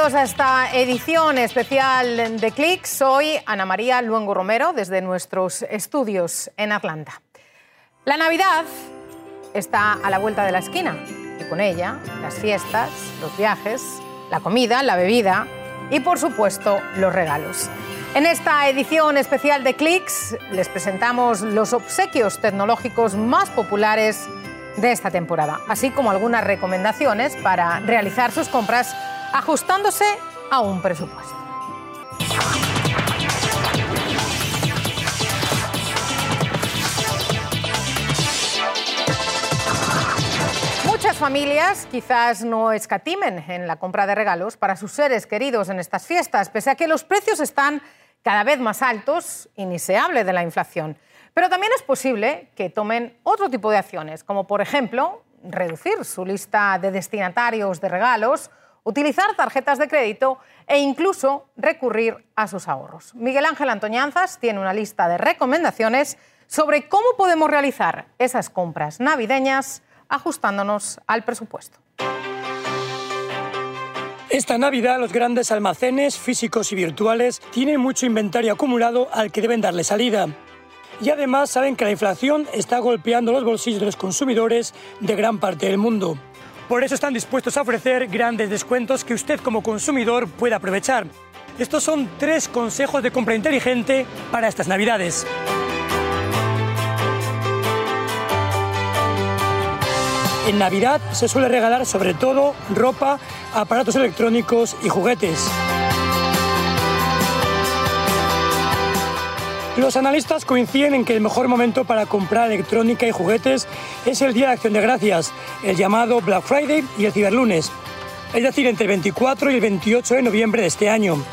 bienvenidos a esta edición especial de Click. Soy Ana María Luengo Romero desde nuestros estudios en Atlanta. La Navidad está a la vuelta de la esquina y con ella las fiestas, los viajes, la comida, la bebida y por supuesto los regalos. En esta edición especial de Clicks les presentamos los obsequios tecnológicos más populares de esta temporada, así como algunas recomendaciones para realizar sus compras ajustándose a un presupuesto. Muchas familias quizás no escatimen en la compra de regalos para sus seres queridos en estas fiestas, pese a que los precios están cada vez más altos y ni se hable de la inflación. Pero también es posible que tomen otro tipo de acciones, como por ejemplo reducir su lista de destinatarios de regalos, utilizar tarjetas de crédito e incluso recurrir a sus ahorros. Miguel Ángel Antoñanzas tiene una lista de recomendaciones sobre cómo podemos realizar esas compras navideñas ajustándonos al presupuesto. Esta Navidad los grandes almacenes físicos y virtuales tienen mucho inventario acumulado al que deben darle salida y además saben que la inflación está golpeando los bolsillos de los consumidores de gran parte del mundo. Por eso están dispuestos a ofrecer grandes descuentos que usted como consumidor pueda aprovechar. Estos son tres consejos de compra inteligente para estas Navidades. En Navidad se suele regalar sobre todo ropa, aparatos electrónicos y juguetes. Los analistas coinciden en que el mejor momento para comprar electrónica y juguetes es el Día de Acción de Gracias, el llamado Black Friday y el Ciberlunes, es decir, entre el 24 y el 28 de noviembre de este año.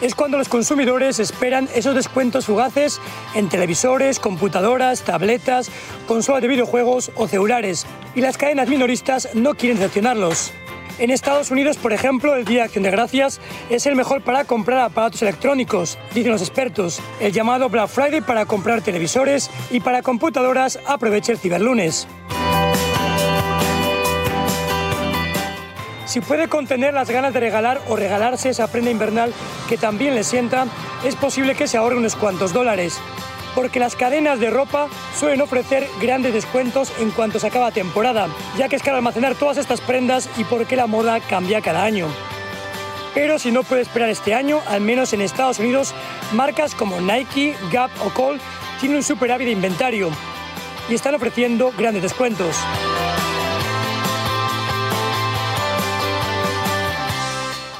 Es cuando los consumidores esperan esos descuentos fugaces en televisores, computadoras, tabletas, consolas de videojuegos o celulares, y las cadenas minoristas no quieren decepcionarlos. En Estados Unidos, por ejemplo, el Día de Acción de Gracias es el mejor para comprar aparatos electrónicos, dicen los expertos. El llamado Black Friday para comprar televisores y para computadoras aprovecha el ciberlunes. Si puede contener las ganas de regalar o regalarse esa prenda invernal que también le sienta, es posible que se ahorre unos cuantos dólares porque las cadenas de ropa suelen ofrecer grandes descuentos en cuanto se acaba temporada, ya que es caro almacenar todas estas prendas y porque la moda cambia cada año. Pero si no puede esperar este año, al menos en Estados Unidos, marcas como Nike, Gap o Cole tienen un superávit de inventario y están ofreciendo grandes descuentos.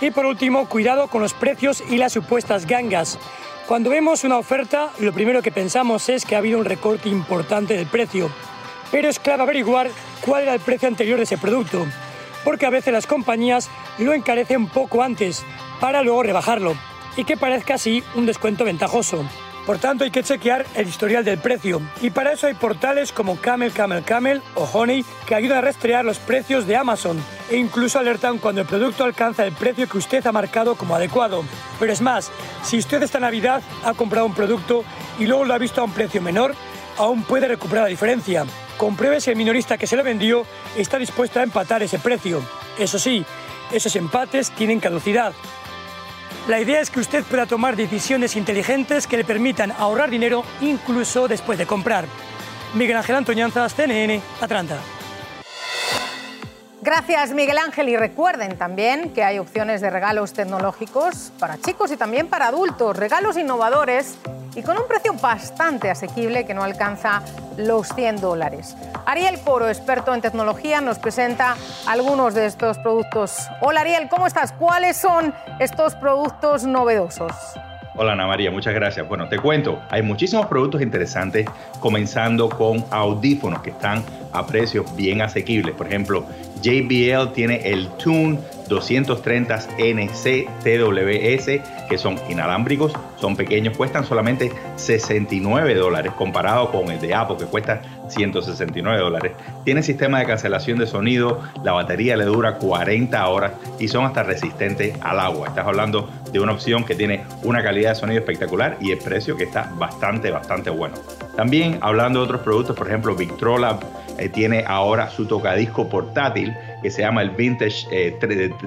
Y por último, cuidado con los precios y las supuestas gangas. Cuando vemos una oferta, lo primero que pensamos es que ha habido un recorte importante del precio. Pero es clave averiguar cuál era el precio anterior de ese producto, porque a veces las compañías lo encarecen poco antes para luego rebajarlo y que parezca así un descuento ventajoso. Por tanto, hay que chequear el historial del precio. Y para eso hay portales como Camel, Camel, Camel o Honey que ayudan a rastrear los precios de Amazon e incluso alertan cuando el producto alcanza el precio que usted ha marcado como adecuado. Pero es más, si usted esta Navidad ha comprado un producto y luego lo ha visto a un precio menor, aún puede recuperar la diferencia. Compruebe si el minorista que se lo vendió está dispuesto a empatar ese precio. Eso sí, esos empates tienen caducidad. La idea es que usted pueda tomar decisiones inteligentes que le permitan ahorrar dinero incluso después de comprar. Miguel Ángel Antoñanzas, CNN, Atlanta. Gracias Miguel Ángel y recuerden también que hay opciones de regalos tecnológicos para chicos y también para adultos, regalos innovadores y con un precio bastante asequible que no alcanza los 100 dólares. Ariel Coro, experto en tecnología, nos presenta algunos de estos productos. Hola Ariel, ¿cómo estás? ¿Cuáles son estos productos novedosos? Hola Ana María, muchas gracias. Bueno, te cuento, hay muchísimos productos interesantes, comenzando con audífonos que están a precios bien asequibles. Por ejemplo, JBL tiene el Tune 230 NC TWS, que son inalámbricos, son pequeños, cuestan solamente 69 dólares, comparado con el de Apple, que cuesta 169 dólares. Tiene sistema de cancelación de sonido, la batería le dura 40 horas y son hasta resistentes al agua. Estás hablando de una opción que tiene una calidad de sonido espectacular y el precio que está bastante, bastante bueno. También hablando de otros productos, por ejemplo, Victrola eh, tiene ahora su tocadisco portátil que se llama el Vintage eh,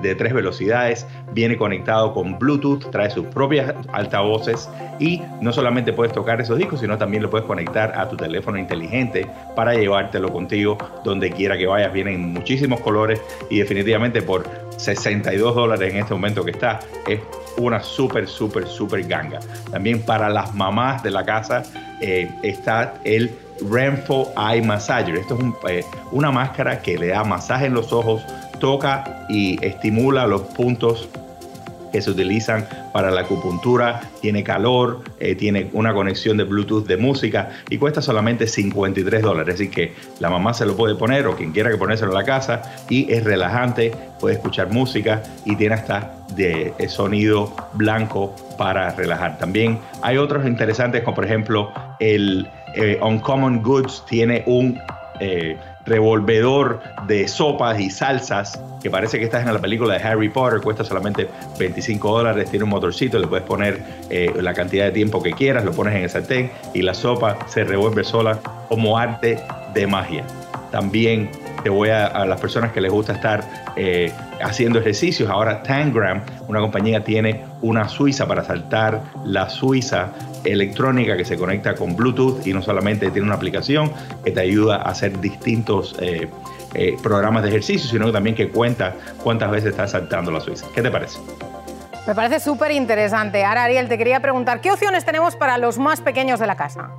de, tres velocidades. Viene conectado con Bluetooth, trae sus propias altavoces y no solamente puedes tocar esos discos, sino también lo puedes conectar a tu teléfono inteligente para llevártelo contigo donde quiera que vayas. Vienen muchísimos colores y definitivamente por 62 dólares en este momento que está, es una súper, súper, súper ganga. También para las mamás de la casa eh, está el Renfo Eye Massager. Esto es eh, una máscara que le da masaje en los ojos, toca y estimula los puntos que se utilizan para la acupuntura, tiene calor, eh, tiene una conexión de Bluetooth de música y cuesta solamente 53 dólares. Así que la mamá se lo puede poner o quien quiera que ponérselo en la casa y es relajante, puede escuchar música y tiene hasta de eh, sonido blanco para relajar. También hay otros interesantes como por ejemplo el eh, Uncommon Goods tiene un revolvedor de sopas y salsas que parece que estás en la película de Harry Potter, cuesta solamente 25 dólares, tiene un motorcito, le puedes poner eh, la cantidad de tiempo que quieras, lo pones en el sartén y la sopa se revuelve sola como arte de magia. También te voy a, las personas que les gusta estar eh, haciendo ejercicios, ahora Tangram, una compañía, tiene una suiza para saltar la suiza electrónica que se conecta con Bluetooth y no solamente tiene una aplicación que te ayuda a hacer distintos eh, eh, programas de ejercicio, sino también que cuenta cuántas veces estás saltando la Suiza. ¿Qué te parece? Me parece súper interesante. Ahora, Ariel, te quería preguntar, ¿qué opciones tenemos para los más pequeños de la casa?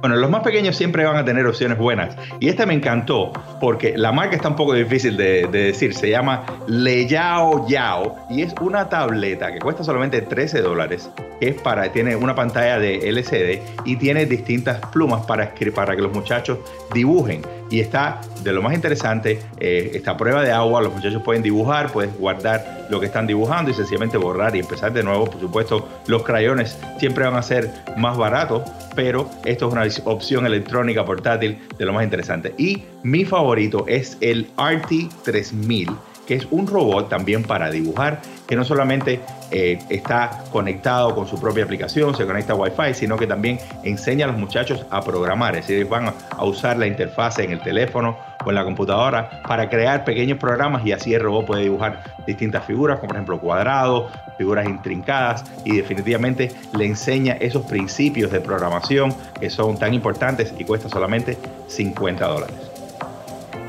Bueno, los más pequeños siempre van a tener opciones buenas. Y esta me encantó porque la marca está un poco difícil de, decir. Se llama Leyao Yao y es una tableta que cuesta solamente 13 dólares. Es para, tiene una pantalla de LCD y tiene distintas plumas para, para que los muchachos dibujen y está de lo más interesante, eh, esta prueba de agua, los muchachos pueden dibujar, puedes guardar lo que están dibujando y sencillamente borrar y empezar de nuevo. Por supuesto, los crayones siempre van a ser más baratos, pero esto es una opción electrónica portátil de lo más interesante. Y mi favorito es el RT 3000 que es un robot también para dibujar, que no solamente eh, está conectado con su propia aplicación, se conecta a Wi-Fi, sino que también enseña a los muchachos a programar, es decir, van a usar la interfase en el teléfono o en la computadora para crear pequeños programas y así el robot puede dibujar distintas figuras, como por ejemplo cuadrados, figuras intrincadas y definitivamente le enseña esos principios de programación que son tan importantes y cuesta solamente 50 dólares.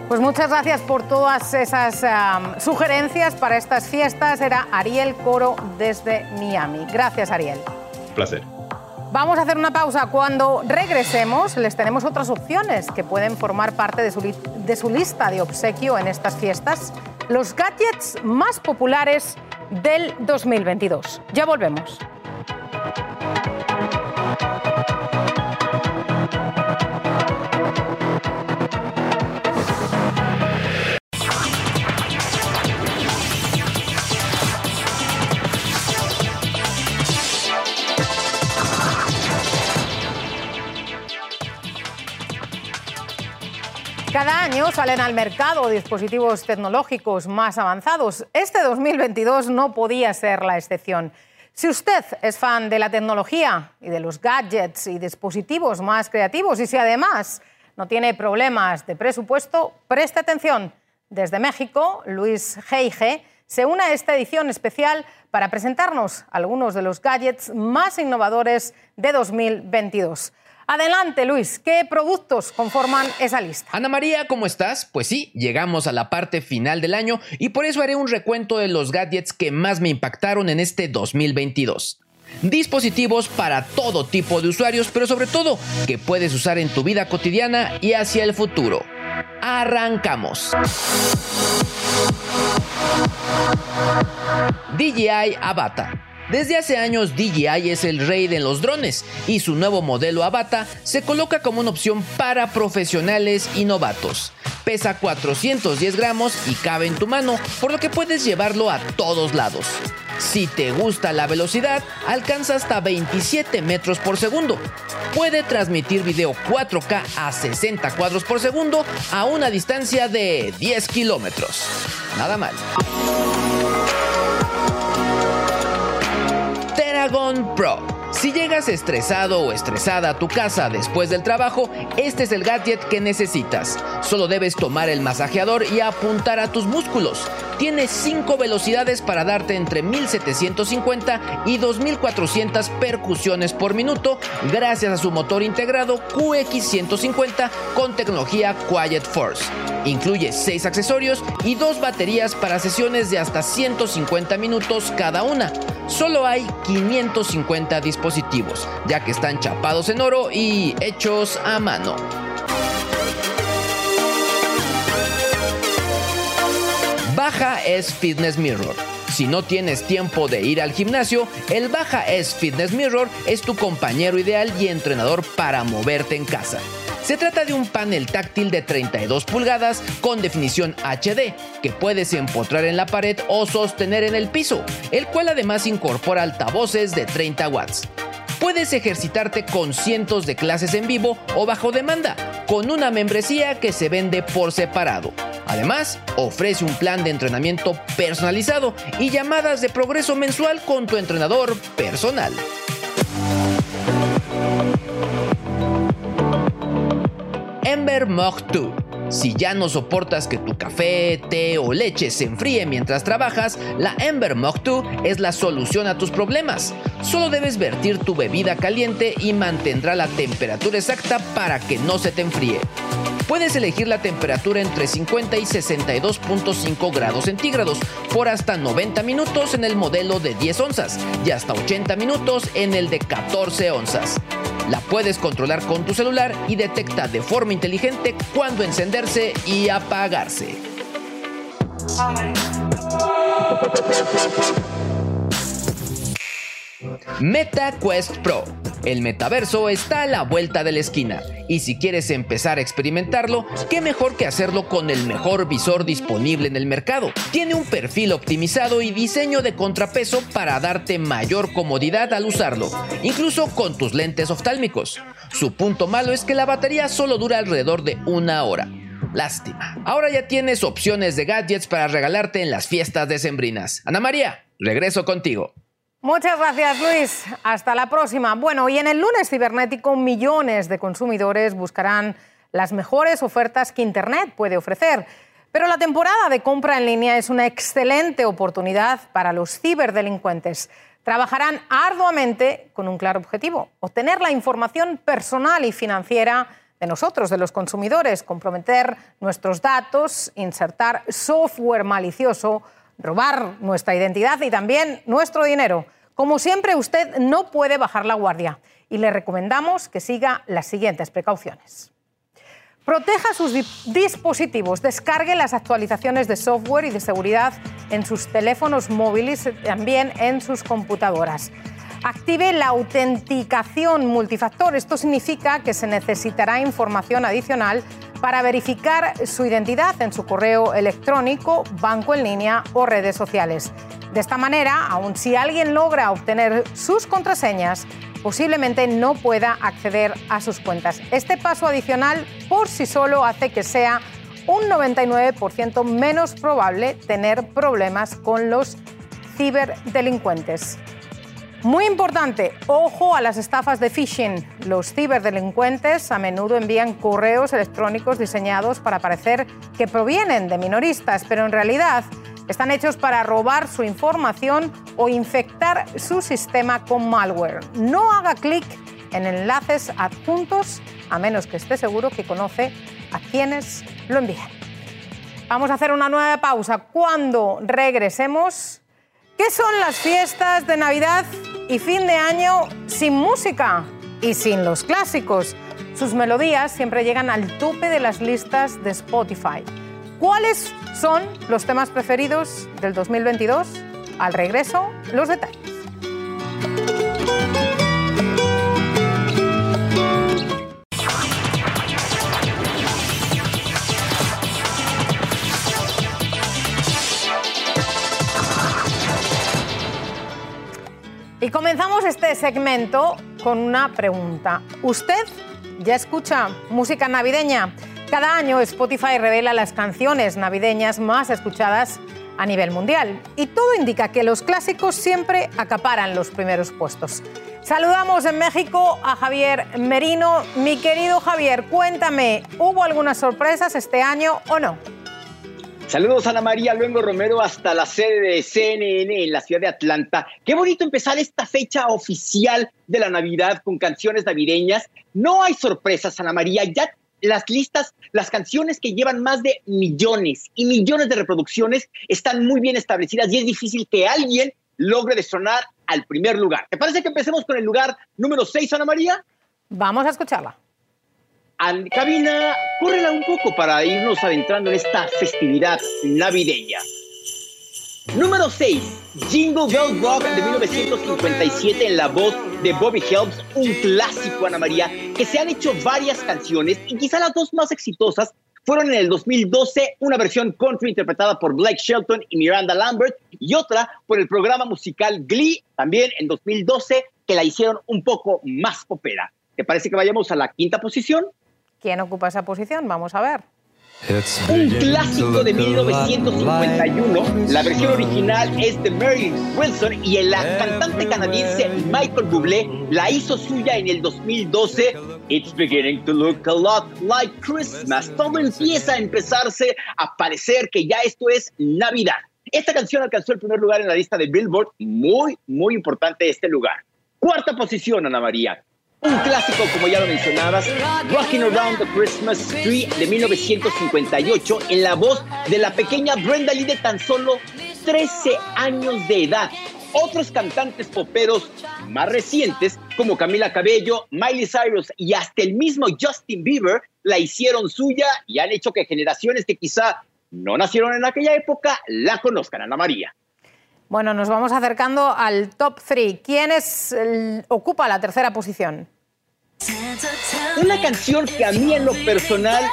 Pues muchas gracias por todas esas sugerencias para estas fiestas. Era Ariel Coro desde Miami. Gracias, Ariel. Un placer. Vamos a hacer una pausa. Cuando regresemos, les tenemos otras opciones que pueden formar parte de su, de su lista de obsequio en estas fiestas. Los gadgets más populares del 2022. Ya volvemos. Cada año salen al mercado dispositivos tecnológicos más avanzados. Este 2022 no podía ser la excepción. Si usted es fan de la tecnología y de los gadgets y dispositivos más creativos y si además no tiene problemas de presupuesto, preste atención. Desde México, Luis Geige se une a esta edición especial para presentarnos algunos de los gadgets más innovadores de 2022. Adelante, Luis, ¿qué productos conforman esa lista? Ana María, ¿cómo estás? Pues sí, llegamos a la parte final del año y por eso haré un recuento de los gadgets que más me impactaron en este 2022. Dispositivos para todo tipo de usuarios, pero sobre todo que puedes usar en tu vida cotidiana y hacia el futuro. Arrancamos. DJI Avata desde hace años DJI es el rey de los drones y su nuevo modelo Avata se coloca como una opción para profesionales y novatos. Pesa 410 gramos y cabe en tu mano, por lo que puedes llevarlo a todos lados. Si te gusta la velocidad, alcanza hasta 27 metros por segundo. Puede transmitir video 4K a 60 cuadros por segundo a una distancia de 10 kilómetros. Nada mal. Dragon Pro Si llegas estresado o estresada a tu casa después del trabajo, este es el gadget que necesitas. Solo debes tomar el masajeador y apuntar a tus músculos. Tiene 5 velocidades para darte entre 1750 y 2400 percusiones por minuto gracias a su motor integrado QX150 con tecnología Quiet Force. Incluye 6 accesorios y 2 baterías para sesiones de hasta 150 minutos cada una. Solo hay 550 dispositivos, ya que están chapados en oro y hechos a mano. Baja S Fitness Mirror. Si no tienes tiempo de ir al gimnasio, el Baja S Fitness Mirror es tu compañero ideal y entrenador para moverte en casa. Se trata de un panel táctil de 32 pulgadas con definición HD que puedes empotrar en la pared o sostener en el piso, el cual además incorpora altavoces de 30 watts. Puedes ejercitarte con cientos de clases en vivo o bajo demanda, con una membresía que se vende por separado. Además, ofrece un plan de entrenamiento personalizado y llamadas de progreso mensual con tu entrenador personal. Ember Mug 2. Si ya no soportas que tu café, té o leche se enfríe mientras trabajas, la Ember Mug 2 es la solución a tus problemas. Solo debes vertir tu bebida caliente y mantendrá la temperatura exacta para que no se te enfríe. Puedes elegir la temperatura entre 50 y 62.5 grados centígrados por hasta 90 minutos en el modelo de 10 onzas y hasta 80 minutos en el de 14 onzas. La puedes controlar con tu celular y detecta de forma inteligente cuándo encenderse y apagarse. Meta Quest Pro. El metaverso está a la vuelta de la esquina y si quieres empezar a experimentarlo, qué mejor que hacerlo con el mejor visor disponible en el mercado. Tiene un perfil optimizado y diseño de contrapeso para darte mayor comodidad al usarlo, incluso con tus lentes oftálmicos. Su punto malo es que la batería solo dura alrededor de una hora. Lástima. Ahora ya tienes opciones de gadgets para regalarte en las fiestas decembrinas. Ana María, regreso contigo. Muchas gracias, Luis. Hasta la próxima. Bueno, y en el lunes cibernético, millones de consumidores buscarán las mejores ofertas que Internet puede ofrecer. Pero la temporada de compra en línea es una excelente oportunidad para los ciberdelincuentes. Trabajarán arduamente con un claro objetivo, obtener la información personal y financiera de nosotros, de los consumidores, comprometer nuestros datos, insertar software malicioso robar nuestra identidad y también nuestro dinero. Como siempre, usted no puede bajar la guardia y le recomendamos que siga las siguientes precauciones. Proteja sus dispositivos, descargue las actualizaciones de software y de seguridad en sus teléfonos móviles y también en sus computadoras. Active la autenticación multifactor. Esto significa que se necesitará información adicional para verificar su identidad en su correo electrónico, banco en línea o redes sociales. De esta manera, aun si alguien logra obtener sus contraseñas, posiblemente no pueda acceder a sus cuentas. Este paso adicional por sí solo hace que sea un 99% menos probable tener problemas con los ciberdelincuentes. Muy importante, ojo a las estafas de phishing. Los ciberdelincuentes a menudo envían correos electrónicos diseñados para parecer que provienen de minoristas, pero en realidad están hechos para robar su información o infectar su sistema con malware. No haga clic en enlaces adjuntos a menos que esté seguro que conoce a quienes lo envían. Vamos a hacer una nueva pausa. Cuando regresemos, ¿Qué son las fiestas de Navidad y fin de año sin música y sin los clásicos? Sus melodías siempre llegan al tope de las listas de Spotify. ¿Cuáles son los temas preferidos del 2022? Al regreso, los detalles. Este segmento con una pregunta. ¿Usted ya escucha música navideña? Cada año Spotify revela las canciones navideñas más escuchadas a nivel mundial. Y todo indica que los clásicos siempre acaparan los primeros puestos. Saludamos en México a Javier Merino. Mi querido Javier, cuéntame, ¿hubo algunas sorpresas este año o no? Saludos Ana María Luengo Romero hasta la sede de CNN en la ciudad de Atlanta. Qué bonito empezar esta fecha oficial de la Navidad con canciones navideñas. No hay sorpresas, Ana María. Ya las listas, las canciones que llevan más de millones y millones de reproducciones están muy bien establecidas y es difícil que alguien logre destronar al primer lugar. ¿Te parece que empecemos con el lugar número 6, Ana María? Vamos a escucharla. Cabina, córrela un poco para irnos adentrando en esta festividad navideña. Número 6, Jingle Bell Rock de 1957 en la voz de Bobby Helms, un clásico, Ana María, que se han hecho varias canciones y quizá las dos más exitosas fueron en el 2012 una versión country interpretada por Blake Shelton y Miranda Lambert y otra por el programa musical Glee, también en 2012, que la hicieron un poco más popera. ¿Te parece que vayamos a la quinta posición? ¿Quién ocupa esa posición? Vamos a ver. Un clásico de 1951. La versión original es de Mary Wilson y el cantante canadiense Michael Bublé la hizo suya en el 2012. It's beginning to look a lot like Christmas. Todo empieza a empezarse a parecer que ya esto es Navidad. Esta canción alcanzó el primer lugar en la lista de Billboard. Muy, muy importante este lugar. Cuarta posición, Ana María. Un clásico, como ya lo mencionabas, Rocking Around the Christmas Tree de 1958, en la voz de la pequeña Brenda Lee de tan solo 13 años de edad. Otros cantantes poperos más recientes, como Camila Cabello, Miley Cyrus y hasta el mismo Justin Bieber, la hicieron suya y han hecho que generaciones que quizá no nacieron en aquella época la conozcan, Ana María. Bueno, nos vamos acercando al top 3. ¿Quién es, ocupa la tercera posición? Una canción que a mí en lo personal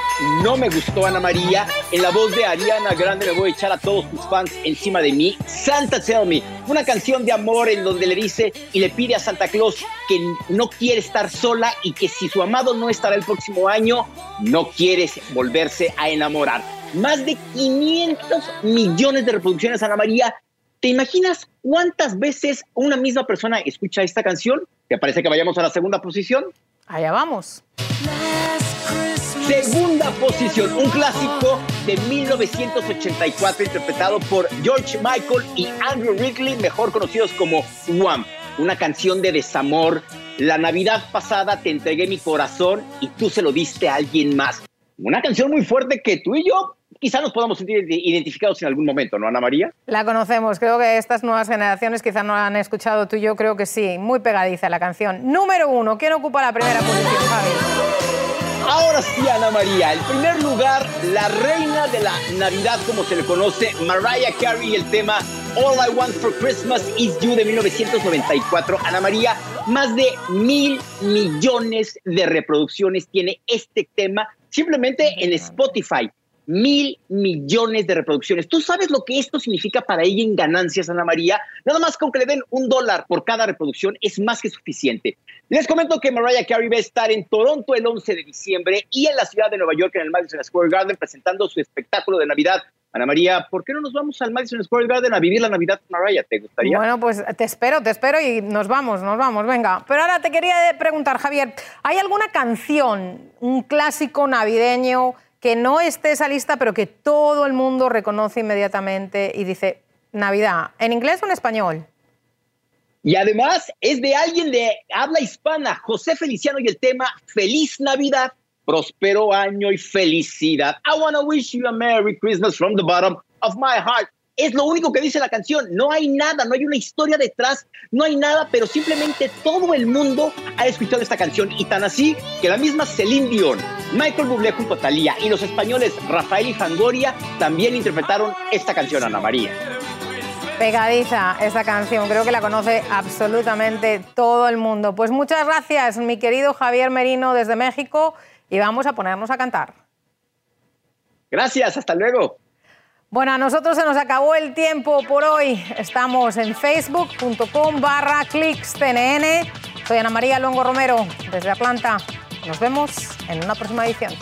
no me gustó, Ana María. En la voz de Ariana Grande me voy a echar a todos tus fans encima de mí. Santa Tell Me, una canción de amor en donde le dice y le pide a Santa Claus que no quiere estar sola y que si su amado no estará el próximo año, no quiere volverse a enamorar. Más de 500 millones de reproducciones, Ana María. ¿Te imaginas cuántas veces una misma persona escucha esta canción? ¿Te parece que vayamos a la segunda posición? Allá vamos. Segunda posición, un clásico de 1984 interpretado por George Michael y Andrew Ridley, mejor conocidos como Wham. Una canción de desamor. La Navidad pasada te entregué mi corazón y tú se lo diste a alguien más. Una canción muy fuerte que tú y yo quizá nos podamos sentir identificados en algún momento, ¿no, Ana María? La conocemos, creo que estas nuevas generaciones quizá no la han escuchado tú y yo, creo que sí, muy pegadiza la canción. Número uno, ¿quién ocupa la primera posición, Javi? Ahora sí, Ana María, el primer lugar, la reina de la Navidad, como se le conoce, Mariah Carey, el tema All I Want for Christmas is You de 1994. Ana María, más de mil millones de reproducciones tiene este tema simplemente en Spotify mil millones de reproducciones. ¿Tú sabes lo que esto significa para ella en ganancias, Ana María? Nada más con que le den un dólar por cada reproducción es más que suficiente. Les comento que Mariah Carey va a estar en Toronto el 11 de diciembre y en la ciudad de Nueva York en el Madison Square Garden presentando su espectáculo de Navidad. Ana María, ¿por qué no nos vamos al Madison Square Garden a vivir la Navidad con Mariah? ¿Te gustaría? Bueno, pues te espero, te espero y nos vamos, nos vamos, venga. Pero ahora te quería preguntar, Javier, ¿hay alguna canción, un clásico navideño que no esté esa lista, pero que todo el mundo reconoce inmediatamente y dice Navidad, ¿en inglés o en español? Y además es de alguien de habla hispana, José Feliciano, y el tema Feliz Navidad, próspero año y felicidad. I want to wish you a Merry Christmas from the bottom of my heart. Es lo único que dice la canción. No hay nada, no hay una historia detrás, no hay nada, pero simplemente todo el mundo ha escuchado esta canción. Y tan así que la misma Celine Dion, Michael Bublé junto a Thalía y los españoles Rafael y Fangoria también interpretaron esta canción, Ana María. Pegadiza esta canción, creo que la conoce absolutamente todo el mundo. Pues muchas gracias, mi querido Javier Merino desde México, y vamos a ponernos a cantar. Gracias, hasta luego. Bueno, a nosotros se nos acabó el tiempo por hoy. Estamos en facebook.com barra. Soy Ana María Longo Romero desde Atlanta. Nos vemos en una próxima edición.